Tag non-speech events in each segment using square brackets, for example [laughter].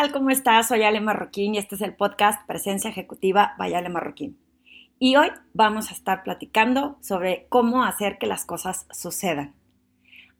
tal? ¿Cómo estás? Soy Ale Marroquín y este es el podcast Presencia Ejecutiva by Ale Marroquín. Y hoy vamos a estar platicando sobre cómo hacer que las cosas sucedan.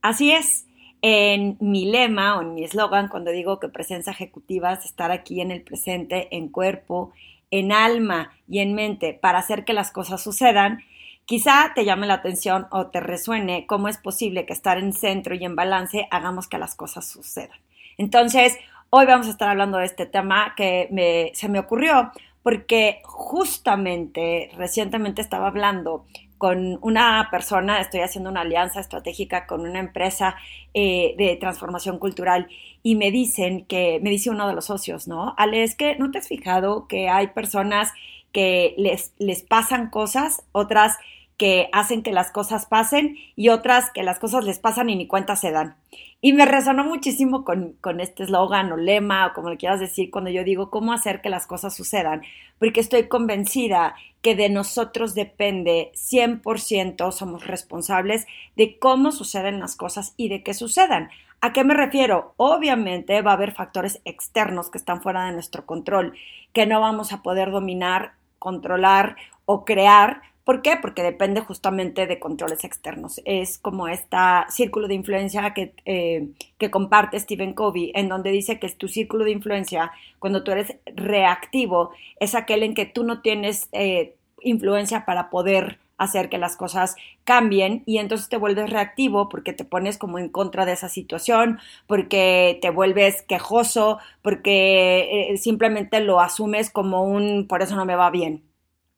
Así es, en mi lema o en mi eslogan, cuando digo que presencia ejecutiva es estar aquí en el presente, en cuerpo, en alma y en mente para hacer que las cosas sucedan, quizá te llame la atención o te resuene cómo es posible que estar en centro y en balance hagamos que las cosas sucedan. Entonces, Hoy vamos a estar hablando de este tema que se me ocurrió porque justamente recientemente estaba hablando con una persona, estoy haciendo una alianza estratégica con una empresa eh, de transformación cultural y me dicen que, me dice uno de los socios, ¿no? Ale, es que no te has fijado que hay personas que les, les pasan cosas, otras que hacen que las cosas pasen y otras que las cosas les pasan y ni cuenta se dan. Y me resonó muchísimo con, este eslogan o lema o como le quieras decir cuando yo digo cómo hacer que las cosas sucedan, porque estoy convencida que de nosotros depende 100% somos responsables de cómo suceden las cosas y de qué sucedan. ¿A qué me refiero? Obviamente va a haber factores externos que están fuera de nuestro control, que no vamos a poder dominar, controlar o crear, ¿Por qué? Porque depende justamente de controles externos. Es como este círculo de influencia que, eh, que comparte Stephen Covey, en donde dice que tu círculo de influencia, cuando tú eres reactivo, es aquel en que tú no tienes eh, influencia para poder hacer que las cosas cambien y entonces te vuelves reactivo porque te pones como en contra de esa situación, porque te vuelves quejoso, porque eh, simplemente lo asumes como un por eso no me va bien.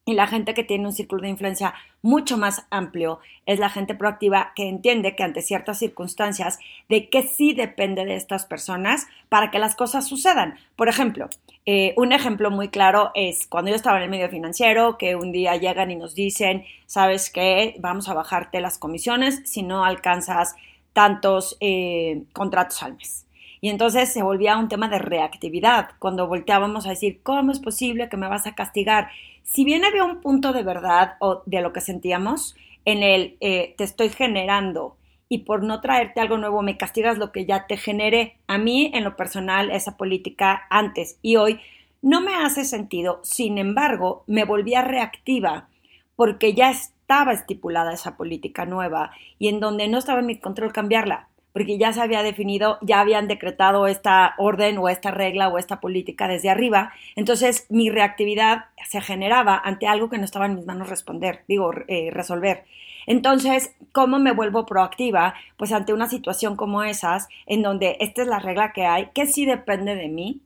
Y la gente que tiene un círculo de influencia mucho más amplio es la gente proactiva que entiende que ante ciertas circunstancias de que sí depende de estas personas para que las cosas sucedan. Por ejemplo, eh, un ejemplo muy claro es cuando yo estaba en el medio financiero, que un día llegan y nos dicen, sabes qué, vamos a bajarte las comisiones si no alcanzas tantos eh, contratos al mes. Y entonces se volvía un tema de reactividad, cuando volteábamos a decir, ¿cómo es posible que me vas a castigar? Si bien había un punto de verdad o de lo que sentíamos, en el eh, te estoy generando y por no traerte algo nuevo me castigas lo que ya te generé. A mí, en lo personal, esa política antes y hoy no me hace sentido. Sin embargo, me volvía reactiva porque ya estaba estipulada esa política nueva y en donde no estaba en mi control cambiarla porque ya se había definido, ya habían decretado esta orden o esta regla o esta política desde arriba. Entonces mi reactividad se generaba ante algo que no estaba en mis manos responder, digo, eh, resolver. Entonces, ¿cómo me vuelvo proactiva? Pues ante una situación como esas, en donde esta es la regla que hay, que sí depende de mí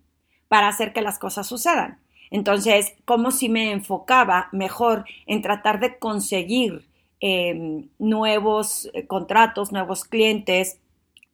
para hacer que las cosas sucedan. Entonces, ¿cómo si me enfocaba mejor en tratar de conseguir em, nuevos eh, contratos, nuevos clientes,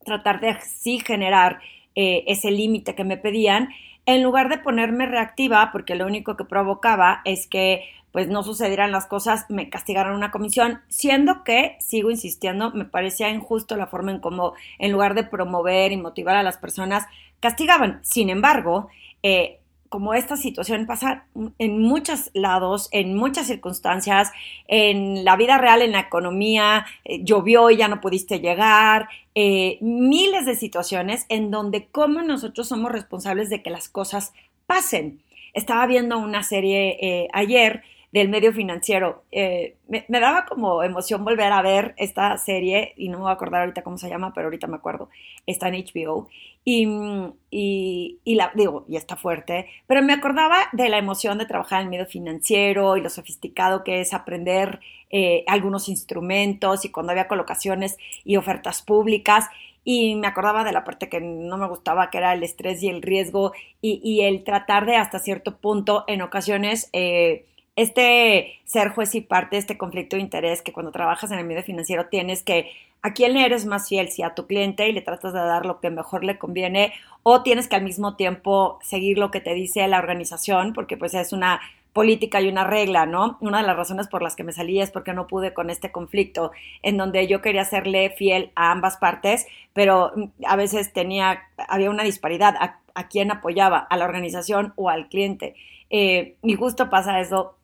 tratar de sí generar eh, ese límite que me pedían, en lugar de ponerme reactiva, porque lo único que provocaba es que pues no sucedieran las cosas, me castigaran una comisión, siendo que, sigo insistiendo, me parecía injusto la forma en cómo, en lugar de promover y motivar a las personas, castigaban. Sin embargo, eh, como esta situación pasa en muchos lados, en muchas circunstancias, en la vida real, en la economía, eh, llovió y ya no pudiste llegar, eh, miles de situaciones en donde como nosotros somos responsables de que las cosas pasen. Estaba viendo una serie eh, ayer del medio financiero. me, me, daba como emoción volver a ver esta serie, y no me voy a acordar ahorita cómo se llama, pero ahorita me acuerdo, está en HBO. Y, la, digo, y está fuerte, pero me acordaba de la emoción de trabajar en el medio financiero y lo sofisticado que es aprender eh, algunos instrumentos y cuando había colocaciones y ofertas públicas. Y me acordaba de la parte que no me gustaba, que era el estrés y el riesgo y, el tratar de hasta cierto punto, en ocasiones, eh, este ser juez y parte, este conflicto de interés que cuando trabajas en el medio financiero tienes que a quién eres más fiel, si a tu cliente y le tratas de dar lo que mejor le conviene o tienes que al mismo tiempo seguir lo que te dice la organización porque pues es una política y una regla, ¿no? Una de las razones por las que me salí es porque no pude con este conflicto en donde yo quería serle fiel a ambas partes, pero a veces tenía, había una disparidad a, quién apoyaba, a la organización o al cliente. Eh, y justo pasa eso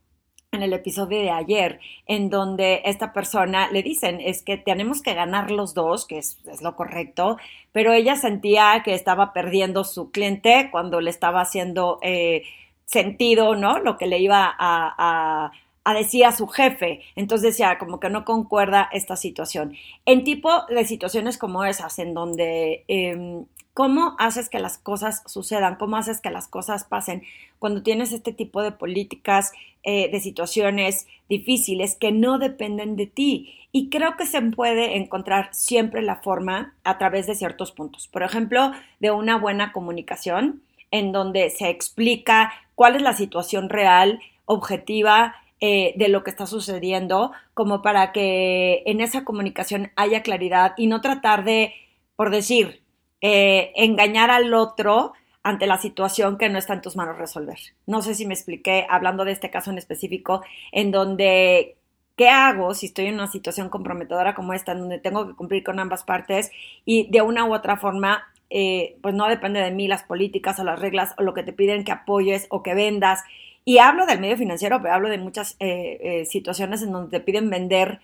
en el episodio de ayer, en donde esta persona le dicen, es que tenemos que ganar los dos, que es, lo correcto, pero ella sentía que estaba perdiendo su cliente cuando le estaba haciendo eh, sentido, ¿no? Lo que le iba a, a decir a su jefe. Entonces decía, como que no concuerda esta situación. En tipo de situaciones como esas, en donde em, ¿Cómo haces que las cosas sucedan? ¿Cómo haces que las cosas pasen cuando tienes este tipo de políticas, eh, de situaciones difíciles que no dependen de ti? Y creo que se puede encontrar siempre la forma a través de ciertos puntos. Por ejemplo, de una buena comunicación en donde se explica cuál es la situación real, objetiva, eh, de lo que está sucediendo, como para que en esa comunicación haya claridad y no tratar de, por decir, eh, engañar al otro ante la situación que no está en tus manos resolver. No sé si me expliqué hablando de este caso en específico, en donde, ¿qué hago si estoy en una situación comprometedora como esta, en donde tengo que cumplir con ambas partes y de una u otra forma, eh, pues no depende de mí las políticas o las reglas o lo que te piden que apoyes o que vendas? Y hablo del medio financiero, pero hablo de muchas eh, situaciones en donde te piden vender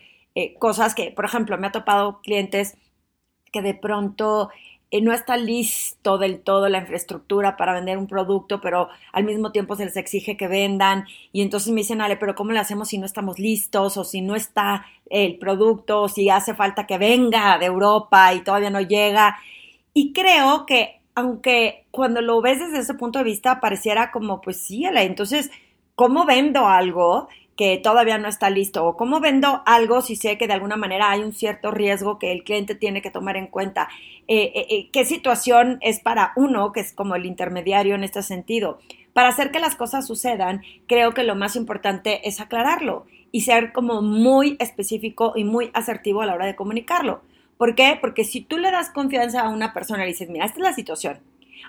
cosas que, por ejemplo, me ha topado clientes que de pronto eh, no está listo del todo la infraestructura para vender un producto, pero al mismo tiempo se les exige que vendan. Y entonces me dicen, Ale, pero ¿cómo le hacemos si no estamos listos o si no está el producto o si hace falta que venga de Europa y todavía no llega? Y creo que aunque cuando lo ves desde ese punto de vista pareciera como, pues sí, Ale, entonces, ¿cómo vendo algo? Que todavía no está listo o cómo vendo algo si sé que de alguna manera hay un cierto riesgo que el cliente tiene que tomar en cuenta. Eh, eh, eh, ¿Qué situación es para uno, que es como el intermediario en este sentido? Para hacer que las cosas sucedan, creo que lo más importante es aclararlo y ser como muy específico y muy asertivo a la hora de comunicarlo. ¿Por qué? Porque si tú le das confianza a una persona y dices, mira, esta es la situación.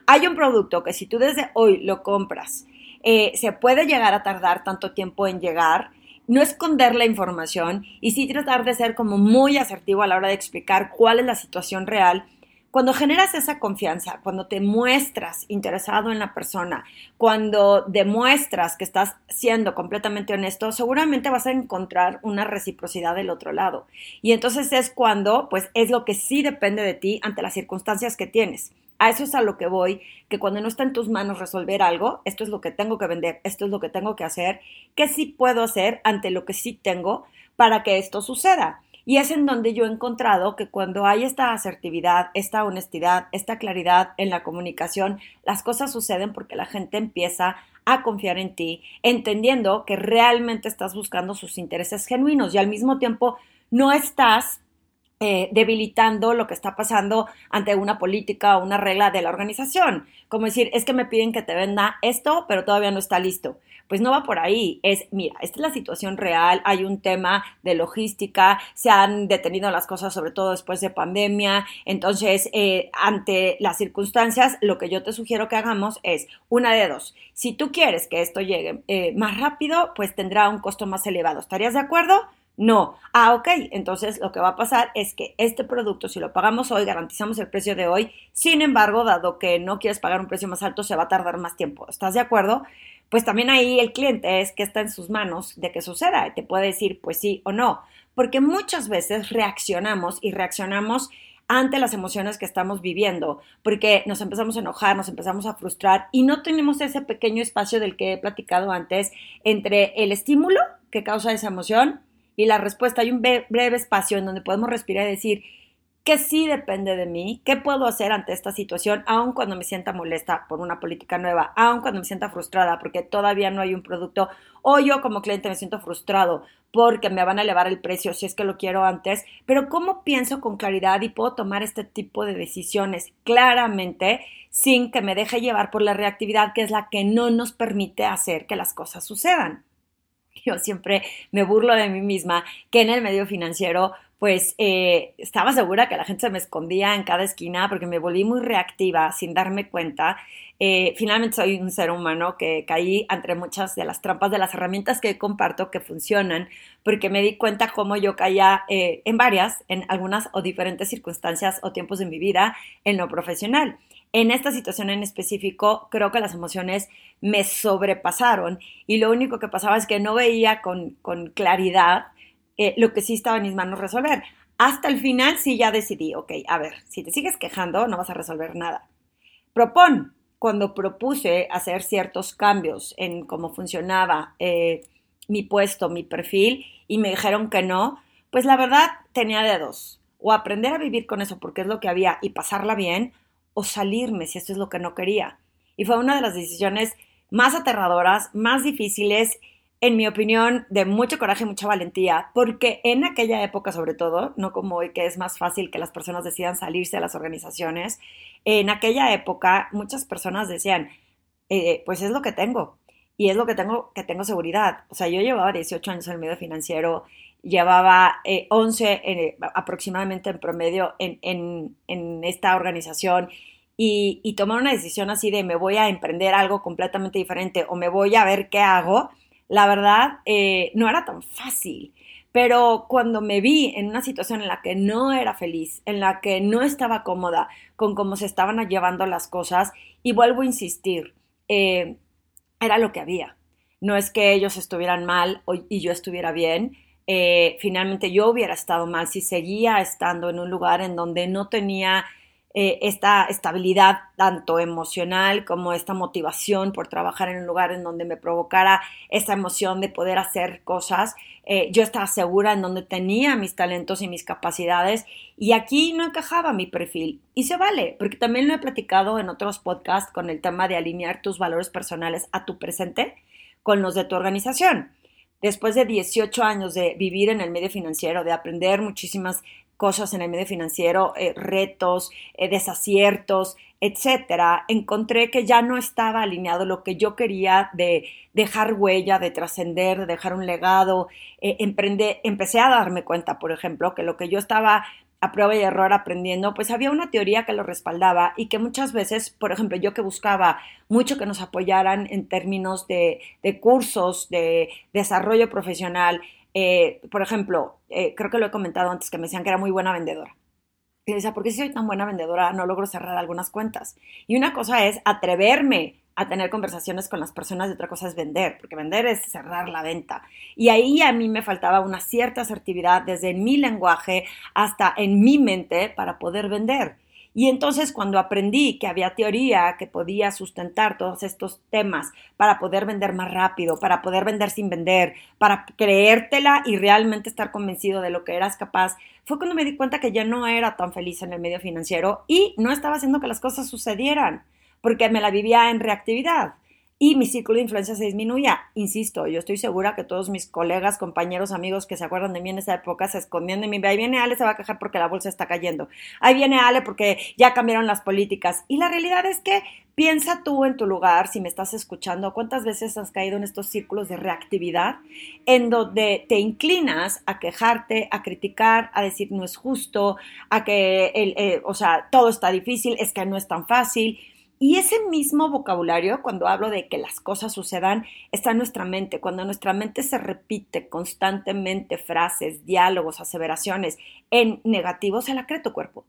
Hay un producto que si tú desde hoy lo compras, eh, se puede llegar a tardar tanto tiempo en llegar, no esconder la información y sí tratar de ser como muy asertivo a la hora de explicar cuál es la situación real. Cuando generas esa confianza, cuando te muestras interesado en la persona, cuando demuestras que estás siendo completamente honesto, seguramente vas a encontrar una reciprocidad del otro lado. Y entonces es cuando, pues es lo que sí depende de ti ante las circunstancias que tienes. A eso es a lo que voy, que cuando no está en tus manos resolver algo, esto es lo que tengo que vender, esto es lo que tengo que hacer, ¿qué sí puedo hacer ante lo que sí tengo para que esto suceda? Y es en donde yo he encontrado que cuando hay esta asertividad, esta honestidad, esta claridad en la comunicación, las cosas suceden porque la gente empieza a confiar en ti, entendiendo que realmente estás buscando sus intereses genuinos y al mismo tiempo no estás eh, debilitando lo que está pasando ante una política o una regla de la organización. Como decir, es que me piden que te venda esto, pero todavía no está listo. Pues no va por ahí. Es, mira, esta es la situación real, hay un tema de logística, se han detenido las cosas, sobre todo después de pandemia. Entonces, eh, ante las circunstancias, lo que yo te sugiero que hagamos es una de dos. Si tú quieres que esto llegue eh, más rápido, pues tendrá un costo más elevado. ¿Estarías de acuerdo? No. Ah, ok. Entonces lo que va a pasar es que este producto, si lo pagamos hoy, garantizamos el precio de hoy. Sin embargo, dado que no quieres pagar un precio más alto, se va a tardar más tiempo. ¿Estás de acuerdo? Pues también ahí el cliente es que está en sus manos de que suceda. Te puede decir pues sí o no. Porque muchas veces reaccionamos y reaccionamos ante las emociones que estamos viviendo, porque nos empezamos a enojar, nos empezamos a frustrar y no tenemos ese pequeño espacio del que he platicado antes entre el estímulo que causa esa emoción y la respuesta, hay un breve espacio en donde podemos respirar y decir, que sí depende de mí, qué puedo hacer ante esta situación, aun cuando me sienta molesta por una política nueva, aun cuando me sienta frustrada porque todavía no hay un producto, o yo como cliente me siento frustrado porque me van a elevar el precio si es que lo quiero antes, pero cómo pienso con claridad y puedo tomar este tipo de decisiones claramente sin que me deje llevar por la reactividad que es la que no nos permite hacer que las cosas sucedan [laughs] yo siempre me burlo de mí misma, que en el medio financiero pues eh, estaba segura que la gente se me escondía en cada esquina porque me volví muy reactiva sin darme cuenta. Eh, finalmente soy un ser humano que caí entre muchas de las trampas de las herramientas que comparto que funcionan porque me di cuenta cómo yo caía eh, en varias, en algunas o diferentes circunstancias o tiempos de mi vida en lo profesional. En esta situación en específico, creo que las emociones me sobrepasaron y lo único que pasaba es que no veía con, claridad eh, lo que sí estaba en mis manos resolver. Hasta el final sí ya decidí, ok, a ver, si te sigues quejando no vas a resolver nada. Propon, cuando propuse hacer ciertos cambios en cómo funcionaba eh, mi puesto, mi perfil, y me dijeron que no, pues la verdad tenía de dos. O aprender a vivir con eso porque es lo que había y pasarla bien, o salirme si esto es lo que no quería. Y fue una de las decisiones más aterradoras, más difíciles en mi opinión, de mucho coraje y mucha valentía, porque en aquella época sobre todo, no como hoy que es más fácil que las personas decidan salirse de las organizaciones, en aquella época muchas personas decían, eh, pues es lo que tengo y es lo que tengo, que tengo seguridad. O sea, yo llevaba 18 años en el medio financiero, llevaba 11 eh, eh, aproximadamente en promedio en, esta organización y, y tomar una decisión así de me voy a emprender algo completamente diferente o me voy a ver qué hago la verdad, eh, no era tan fácil. Pero cuando me vi en una situación en la que no era feliz, en la que no estaba cómoda con cómo se estaban llevando las cosas, y vuelvo a insistir, eh, era lo que había. No es que ellos estuvieran mal y yo estuviera bien. Eh, finalmente yo hubiera estado mal si seguía estando en un lugar en donde no tenía eh, esta estabilidad tanto emocional como esta motivación por trabajar en un lugar en donde me provocara esa emoción de poder hacer cosas. Eh, yo estaba segura en donde tenía mis talentos y mis capacidades y aquí no encajaba mi perfil. Y se vale, porque también lo he platicado en otros podcasts con el tema de alinear tus valores personales a tu presente con los de tu organización después de 18 años de vivir en el medio financiero, de aprender muchísimas cosas en el medio financiero, eh, retos, eh, desaciertos, etcétera, encontré que ya no estaba alineado lo que yo quería de dejar huella, de trascender, de dejar un legado. Eh, empecé a darme cuenta, por ejemplo, que lo que yo estaba a prueba y error aprendiendo, pues había una teoría que lo respaldaba y que muchas veces, por ejemplo, yo que buscaba mucho que nos apoyaran en términos de, de cursos, de desarrollo profesional, eh, por ejemplo, eh, creo que lo he comentado antes, que me decían que era muy buena vendedora. Y decía, ¿por qué si soy tan buena vendedora no logro cerrar algunas cuentas? Y una cosa es atreverme a tener conversaciones con las personas y otra cosa es vender, porque vender es cerrar la venta. Y ahí a mí me faltaba una cierta asertividad desde mi lenguaje hasta en mi mente para poder vender. Y entonces cuando aprendí que había teoría que podía sustentar todos estos temas para poder vender más rápido, para poder vender sin vender, para creértela y realmente estar convencido de lo que eras capaz, fue cuando me di cuenta que ya no era tan feliz en el medio financiero y no estaba haciendo que las cosas sucedieran, porque me la vivía en reactividad y mi círculo de influencia se disminuía. Insisto, yo estoy segura que todos mis colegas, compañeros, amigos que se acuerdan de mí en esa época se escondían de mí. Ahí viene Ale, se va a quejar porque la bolsa está cayendo. Ahí viene Ale porque ya cambiaron las políticas. Y la realidad es que piensa tú en tu lugar, si me estás escuchando, cuántas veces has caído en estos círculos de reactividad en donde te inclinas a quejarte, a criticar, a decir no es justo, a que, el, eh, o sea, todo está difícil, es que no es tan fácil y ese mismo vocabulario, cuando hablo de que las cosas sucedan, está en nuestra mente. Cuando nuestra mente se repite constantemente frases, diálogos, aseveraciones en negativo, se la cree tu cuerpo.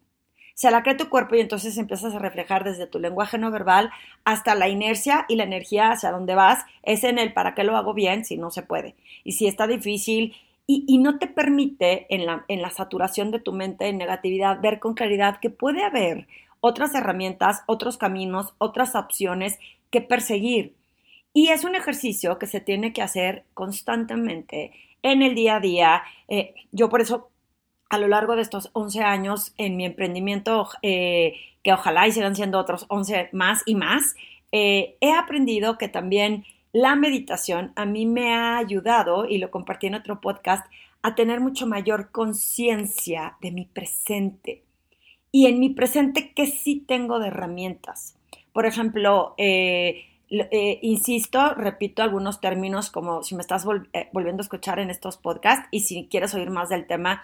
Se la cree tu cuerpo y entonces empiezas a reflejar desde tu lenguaje no verbal hasta la inercia y la energía hacia dónde vas. Es en el para qué lo hago bien si no se puede. Y si está difícil y, y, no te permite en la, en la saturación de tu mente en negatividad ver con claridad que puede haber otras herramientas, otros caminos, otras opciones que perseguir. Y es un ejercicio que se tiene que hacer constantemente en el día a día. Eh, yo por eso, a lo largo de estos 11 años en mi emprendimiento, eh, que ojalá y sigan siendo otros 11 más y más, eh, he aprendido que también la meditación a mí me ha ayudado, y lo compartí en otro podcast, a tener mucho mayor conciencia de mi presente y en mi presente qué sí tengo de herramientas. Por ejemplo, eh, eh, insisto, repito algunos términos como si me estás eh, volviendo a escuchar en estos podcasts y si quieres oír más del tema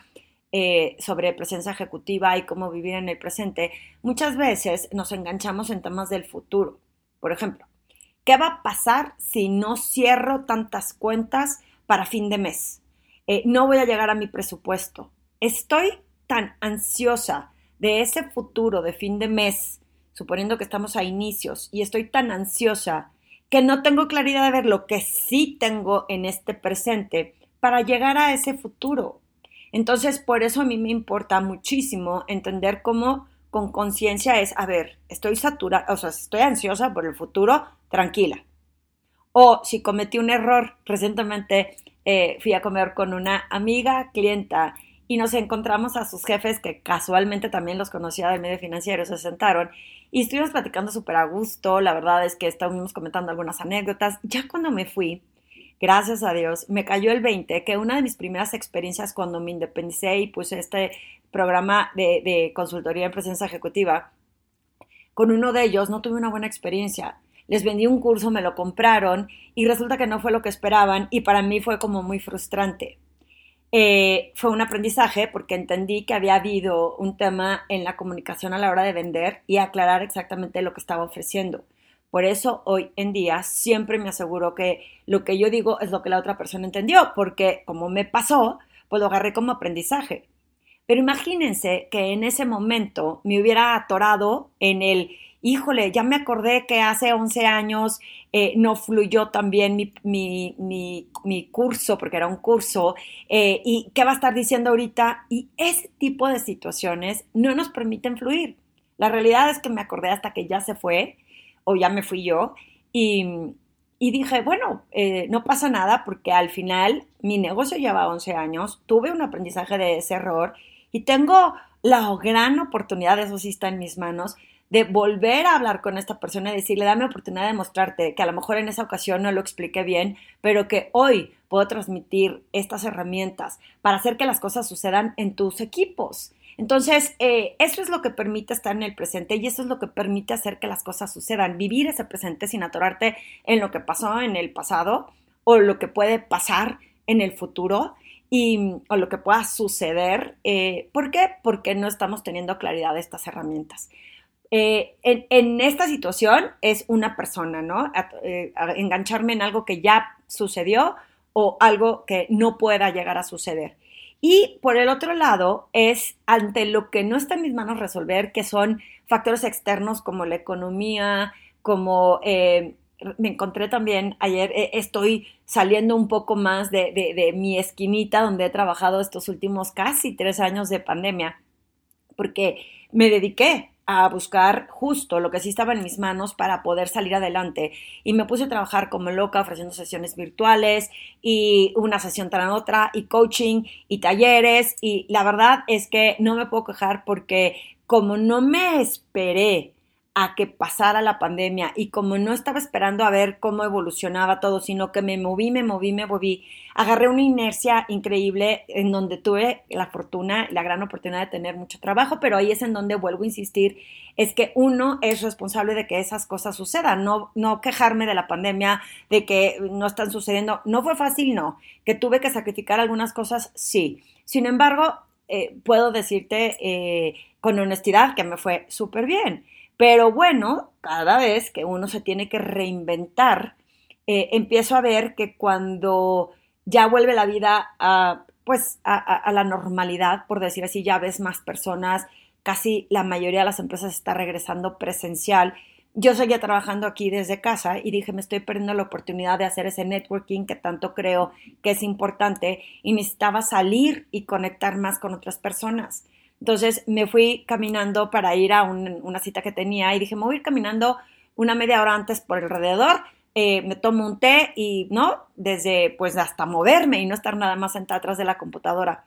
sobre presencia ejecutiva y cómo vivir en el presente, muchas veces nos enganchamos en temas del futuro. Por ejemplo, ¿qué va a pasar si no cierro tantas cuentas para fin de mes? no voy a llegar a mi presupuesto. Estoy tan ansiosa de ese futuro de fin de mes suponiendo que estamos a inicios y estoy tan ansiosa que no tengo claridad de ver lo que sí tengo en este presente para llegar a ese futuro. Entonces, por eso a mí me importa muchísimo entender cómo con conciencia es, a ver, estoy saturada, o sea, estoy ansiosa por el futuro, tranquila. O si cometí un error, recientemente eh, fui a comer con una amiga, clienta, y nos encontramos a sus jefes que casualmente también los conocía del medio financiero, se sentaron y estuvimos platicando súper a gusto, la verdad es que estábamos comentando algunas anécdotas. Ya cuando me fui, gracias a Dios, me cayó el 20, que una de mis primeras experiencias cuando me independicé y puse este programa de, de consultoría en presencia ejecutiva, con uno de ellos no tuve una buena experiencia les vendí un curso, me lo compraron y resulta que no fue lo que esperaban y para mí fue como muy frustrante. Eh, fue un aprendizaje porque entendí que había habido un tema en la comunicación a la hora de vender y aclarar exactamente lo que estaba ofreciendo. Por eso hoy en día siempre me aseguro que lo que yo digo es lo que la otra persona entendió, porque como me pasó, pues lo agarré como aprendizaje. Pero imagínense que en ese momento me hubiera atorado en el híjole, ya me acordé que hace 11 años eh, no fluyó también mi, mi, mi, curso, porque era un curso, eh, y qué va a estar diciendo ahorita. Y ese tipo de situaciones no nos permiten fluir. La realidad es que me acordé hasta que ya se fue, o ya me fui yo, y, y dije, bueno, eh, no pasa nada porque al final mi negocio lleva 11 años, tuve un aprendizaje de ese error y tengo la gran oportunidad, eso sí está en mis manos, de volver a hablar con esta persona y decirle, dame oportunidad de mostrarte que a lo mejor en esa ocasión no lo expliqué bien, pero que hoy puedo transmitir estas herramientas para hacer que las cosas sucedan en tus equipos. Entonces, eh, eso es lo que permite estar en el presente y eso es lo que permite hacer que las cosas sucedan, vivir ese presente sin atorarte en lo que pasó en el pasado o lo que puede pasar en el futuro y, o lo que pueda suceder. Eh, ¿Por qué? Porque no estamos teniendo claridad de estas herramientas. Eh, en, esta situación es una persona, ¿no? Eh, engancharme en algo que ya sucedió o algo que no pueda llegar a suceder. Y por el otro lado es ante lo que no está en mis manos resolver, que son factores externos como la economía, como eh, me encontré también ayer, estoy saliendo un poco más de, de mi esquinita donde he trabajado estos últimos casi tres años de pandemia, porque me dediqué a buscar justo lo que sí estaba en mis manos para poder salir adelante. Y me puse a trabajar como loca ofreciendo sesiones virtuales y una sesión tras otra y coaching y talleres. Y la verdad es que no me puedo quejar porque como no me esperé a que pasara la pandemia y como no estaba esperando a ver cómo evolucionaba todo, sino que me moví, me moví, me moví, agarré una inercia increíble en donde tuve la fortuna, la gran oportunidad de tener mucho trabajo, pero ahí es en donde vuelvo a insistir, es que uno es responsable de que esas cosas sucedan, no, no quejarme de la pandemia, de que no están sucediendo, no fue fácil, no, que tuve que sacrificar algunas cosas, sí. Sin embargo, eh, puedo decirte eh, con honestidad que me fue súper bien. Pero bueno, cada vez que uno se tiene que reinventar, eh, empiezo a ver que cuando ya vuelve la vida a, pues, a, la normalidad, por decir así, ya ves más personas, casi la mayoría de las empresas está regresando presencial. Yo seguía trabajando aquí desde casa y dije, me estoy perdiendo la oportunidad de hacer ese networking que tanto creo que es importante y necesitaba salir y conectar más con otras personas. Entonces me fui caminando para ir a una cita que tenía y dije, me voy a ir caminando una media hora antes por alrededor, eh, me tomo un té y, ¿no? Desde, pues, hasta moverme y no estar nada más sentada atrás de la computadora.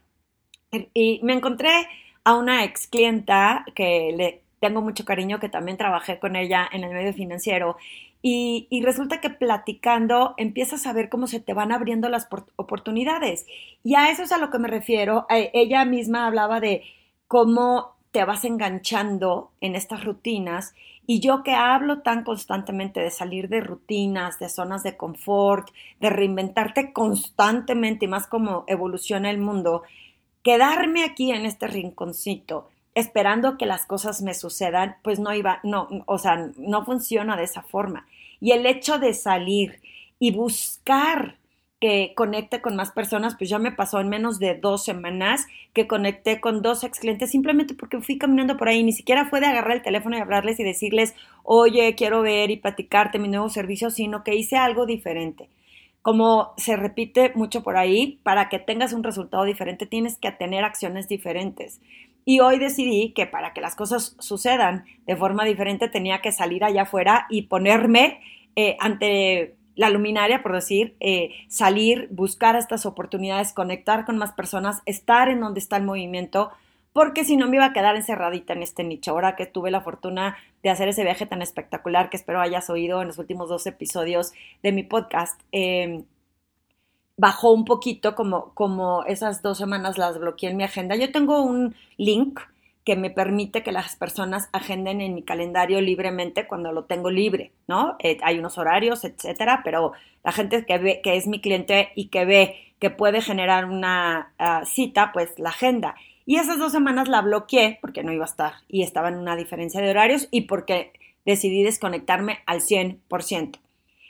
Y me encontré a una ex clienta que le tengo mucho cariño, que también trabajé con ella en el medio financiero. Y, y, resulta que platicando empiezas a ver cómo se te van abriendo las oportunidades. Y a eso es a lo que me refiero. Eh, ella misma hablaba de cómo te vas enganchando en estas rutinas y yo que hablo tan constantemente de salir de rutinas, de zonas de confort, de reinventarte constantemente y más como evoluciona el mundo, quedarme aquí en este rinconcito esperando que las cosas me sucedan, pues no iba, no, o sea, no funciona de esa forma. Y el hecho de salir y buscar que conecte con más personas, pues ya me pasó en menos de dos semanas que conecté con dos ex clientes simplemente porque fui caminando por ahí, ni siquiera fue de agarrar el teléfono y hablarles y decirles, oye, quiero ver y platicarte mi nuevo servicio, sino que hice algo diferente. Como se repite mucho por ahí, para que tengas un resultado diferente tienes que tener acciones diferentes. Y hoy decidí que para que las cosas sucedan de forma diferente tenía que salir allá afuera y ponerme eh, ante la luminaria, por decir, eh, salir, buscar estas oportunidades, conectar con más personas, estar en donde está el movimiento, porque si no me iba a quedar encerradita en este nicho. Ahora que tuve la fortuna de hacer ese viaje tan espectacular que espero hayas oído en los últimos dos episodios de mi podcast, em, bajó un poquito como, como esas dos semanas las bloqueé en mi agenda. Yo tengo un link que me permite que las personas agenden en mi calendario libremente cuando lo tengo libre, ¿no? Eh, hay unos horarios, etcétera, pero la gente que ve que es mi cliente y que ve que puede generar una ah, cita, pues la agenda. Y esas dos semanas la bloqueé porque no iba a estar y estaba en una diferencia de horarios y porque decidí desconectarme al 100%.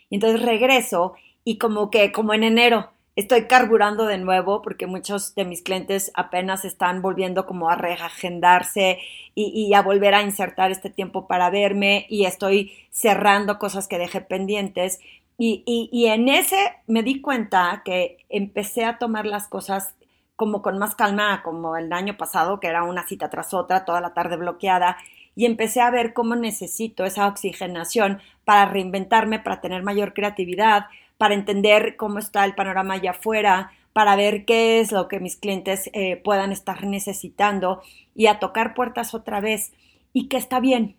Y entonces regreso y como que, como en enero, estoy carburando de nuevo porque muchos de mis clientes apenas están volviendo como a reagendarse y, a volver a insertar este tiempo para verme y estoy cerrando cosas que dejé pendientes. Y, y, en ese me di cuenta que empecé a tomar las cosas como con más calma, como el año pasado, que era una cita tras otra, toda la tarde bloqueada, y empecé a ver cómo necesito esa oxigenación para reinventarme, para tener mayor creatividad, para entender cómo está el panorama allá afuera, para ver qué es lo que mis clientes eh, puedan estar necesitando y a tocar puertas otra vez y que está bien.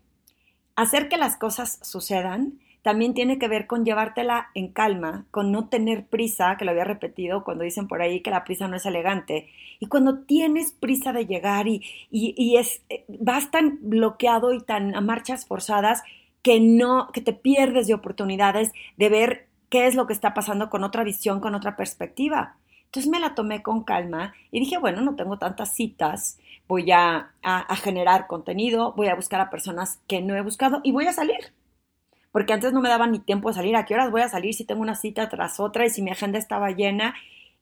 Hacer que las cosas sucedan también tiene que ver con llevártela en calma, con no tener prisa, que lo había repetido cuando dicen por ahí que la prisa no es elegante. Y cuando tienes prisa de llegar y, y, es, vas tan bloqueado y tan a marchas forzadas que no, que te pierdes de oportunidades de ver qué es lo que está pasando con otra visión, con otra perspectiva. Entonces me la tomé con calma y dije, bueno, no tengo tantas citas, voy a, generar contenido, voy a buscar a personas que no he buscado y voy a salir. Porque antes no me daba ni tiempo de salir, a qué horas voy a salir si tengo una cita tras otra y si mi agenda estaba llena.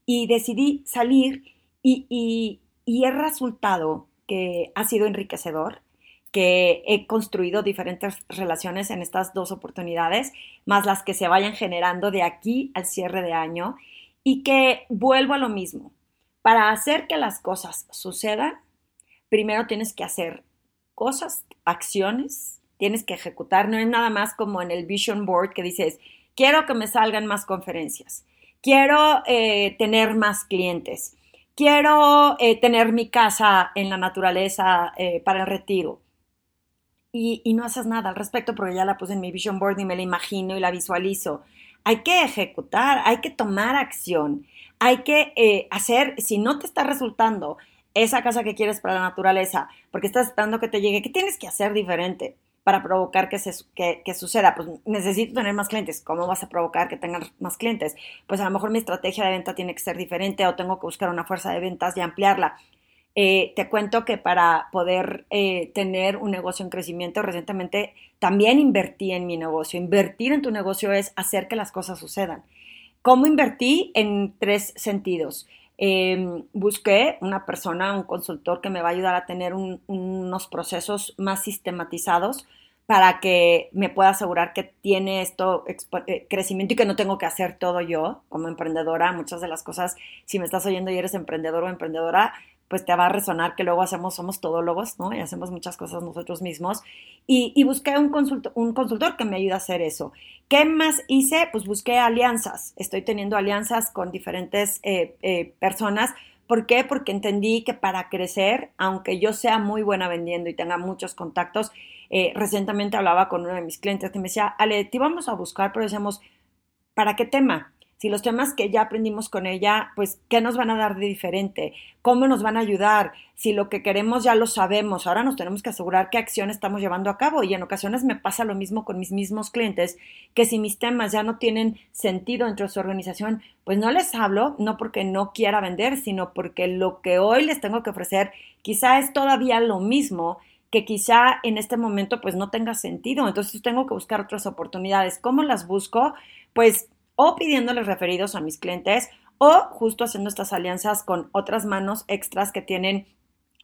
Y decidí salir y, y, y el resultado que ha sido enriquecedor que he construido diferentes relaciones en estas dos oportunidades, más las que se vayan generando de aquí al cierre de año y que vuelvo a lo mismo. Para hacer que las cosas sucedan, primero tienes que hacer cosas, acciones, tienes que ejecutar, no es nada más como en el vision board que dices, quiero que me salgan más conferencias, quiero eh, tener más clientes, quiero eh, tener mi casa en la naturaleza eh, para el retiro y, no haces nada al respecto porque ya la puse en mi vision board y me la imagino y la visualizo. Hay que ejecutar, hay que tomar acción, hay que eh, hacer, si no te está resultando esa casa que quieres para la naturaleza, porque estás esperando que te llegue, ¿qué tienes que hacer diferente para provocar que, se, que, que suceda? Pues necesito tener más clientes. ¿Cómo vas a provocar que tengan más clientes? Pues a lo mejor mi estrategia de venta tiene que ser diferente o tengo que buscar una fuerza de ventas y ampliarla. Eh, te cuento que para poder eh, tener un negocio en crecimiento, recientemente también invertí en mi negocio. Invertir en tu negocio es hacer que las cosas sucedan. ¿Cómo invertí? En tres sentidos. Em, busqué una persona, un consultor que me va a ayudar a tener unos procesos más sistematizados para que me pueda asegurar que tiene esto eh, crecimiento y que no tengo que hacer todo yo como emprendedora. Muchas de las cosas, si me estás oyendo y eres emprendedor o emprendedora, pues te va a resonar que luego hacemos, somos todólogos, ¿no? Y hacemos muchas cosas nosotros mismos. Y, busqué un, consultor que me ayude a hacer eso. ¿Qué más hice? Pues busqué alianzas. Estoy teniendo alianzas con diferentes eh, eh, personas. ¿Por qué? Porque entendí que para crecer, aunque yo sea muy buena vendiendo y tenga muchos contactos, eh, recientemente hablaba con uno de mis clientes que me decía, Ale, te íbamos a buscar, pero decíamos, ¿para qué tema? Si los temas que ya aprendimos con ella, pues, ¿qué nos van a dar de diferente? ¿Cómo nos van a ayudar? Si lo que queremos ya lo sabemos, ahora nos tenemos que asegurar qué acción estamos llevando a cabo. Y en ocasiones me pasa lo mismo con mis mismos clientes, que si mis temas ya no tienen sentido dentro de su organización, pues no les hablo, no porque no quiera vender, sino porque lo que hoy les tengo que ofrecer quizá es todavía lo mismo que quizá en este momento pues no tenga sentido. Entonces tengo que buscar otras oportunidades. ¿Cómo las busco? Pues o pidiéndoles referidos a mis clientes o justo haciendo estas alianzas con otras manos extras que tienen.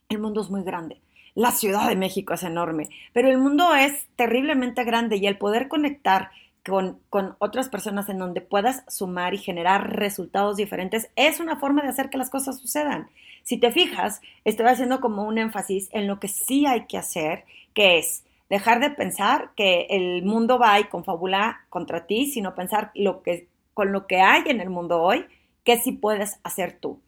El mundo es muy grande. La Ciudad de México es enorme, pero el mundo es terriblemente grande y el poder conectar con, con, otras personas en donde puedas sumar y generar resultados diferentes es una forma de hacer que las cosas sucedan. Si te fijas, estoy haciendo como un énfasis en lo que sí hay que hacer, que es dejar de pensar que el mundo va y confabula contra ti, sino pensar lo que, con lo que hay en el mundo hoy, qué sí puedes hacer tú.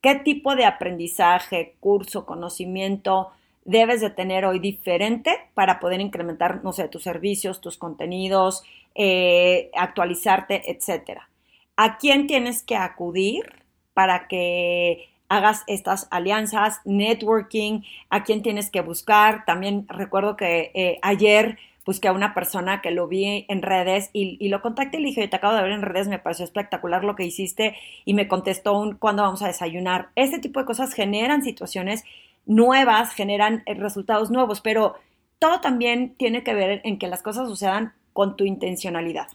¿Qué tipo de aprendizaje, curso, conocimiento debes de tener hoy diferente para poder incrementar, no sé, tus servicios, tus contenidos, eh, actualizarte, etcétera? ¿A quién tienes que acudir para que hagas estas alianzas, networking, a quién tienes que buscar. También recuerdo que eh, ayer busqué a una persona que lo vi en redes y, lo contacté y le dije, te acabo de ver en redes, me pareció espectacular lo que hiciste y me contestó cuándo vamos a desayunar. Este tipo de cosas generan situaciones nuevas, generan eh, resultados nuevos, pero todo también tiene que ver en que las cosas sucedan con tu intencionalidad.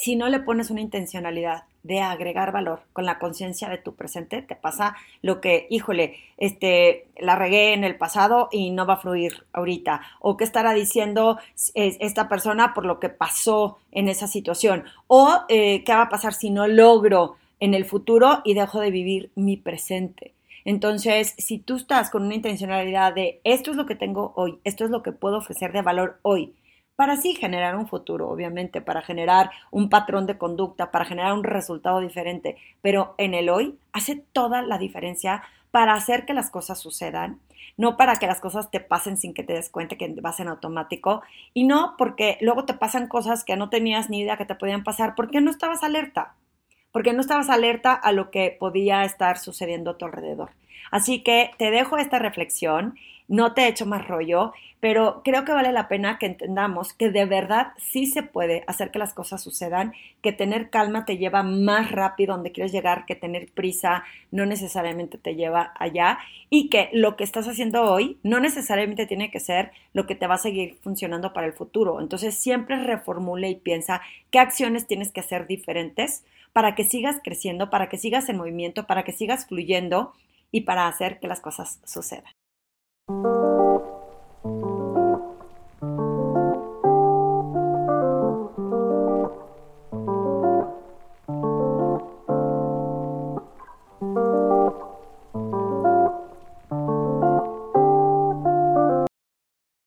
Si no le pones una intencionalidad de agregar valor con la conciencia de tu presente, te pasa lo que, híjole, este, la regué en el pasado y no va a fluir ahorita. O qué estará diciendo esta persona por lo que pasó en esa situación. O eh, qué va a pasar si no logro en el futuro y dejo de vivir mi presente. Entonces, si tú estás con una intencionalidad de esto es lo que tengo hoy, esto es lo que puedo ofrecer de valor hoy, para así generar un futuro, obviamente, para generar un patrón de conducta, para generar un resultado diferente, pero en el hoy hace toda la diferencia para hacer que las cosas sucedan, no para que las cosas te pasen sin que te des cuenta que vas en automático y no porque luego te pasan cosas que no tenías ni idea que te podían pasar porque no estabas alerta, porque no estabas alerta a lo que podía estar sucediendo a tu alrededor. Así que te dejo esta reflexión no te echo más rollo, pero creo que vale la pena que entendamos que de verdad sí se puede hacer que las cosas sucedan, que tener calma te lleva más rápido donde quieres llegar, que tener prisa no necesariamente te lleva allá y que lo que estás haciendo hoy no necesariamente tiene que ser lo que te va a seguir funcionando para el futuro. Entonces siempre reformule y piensa qué acciones tienes que hacer diferentes para que sigas creciendo, para que sigas en movimiento, para que sigas fluyendo y para hacer que las cosas sucedan. Música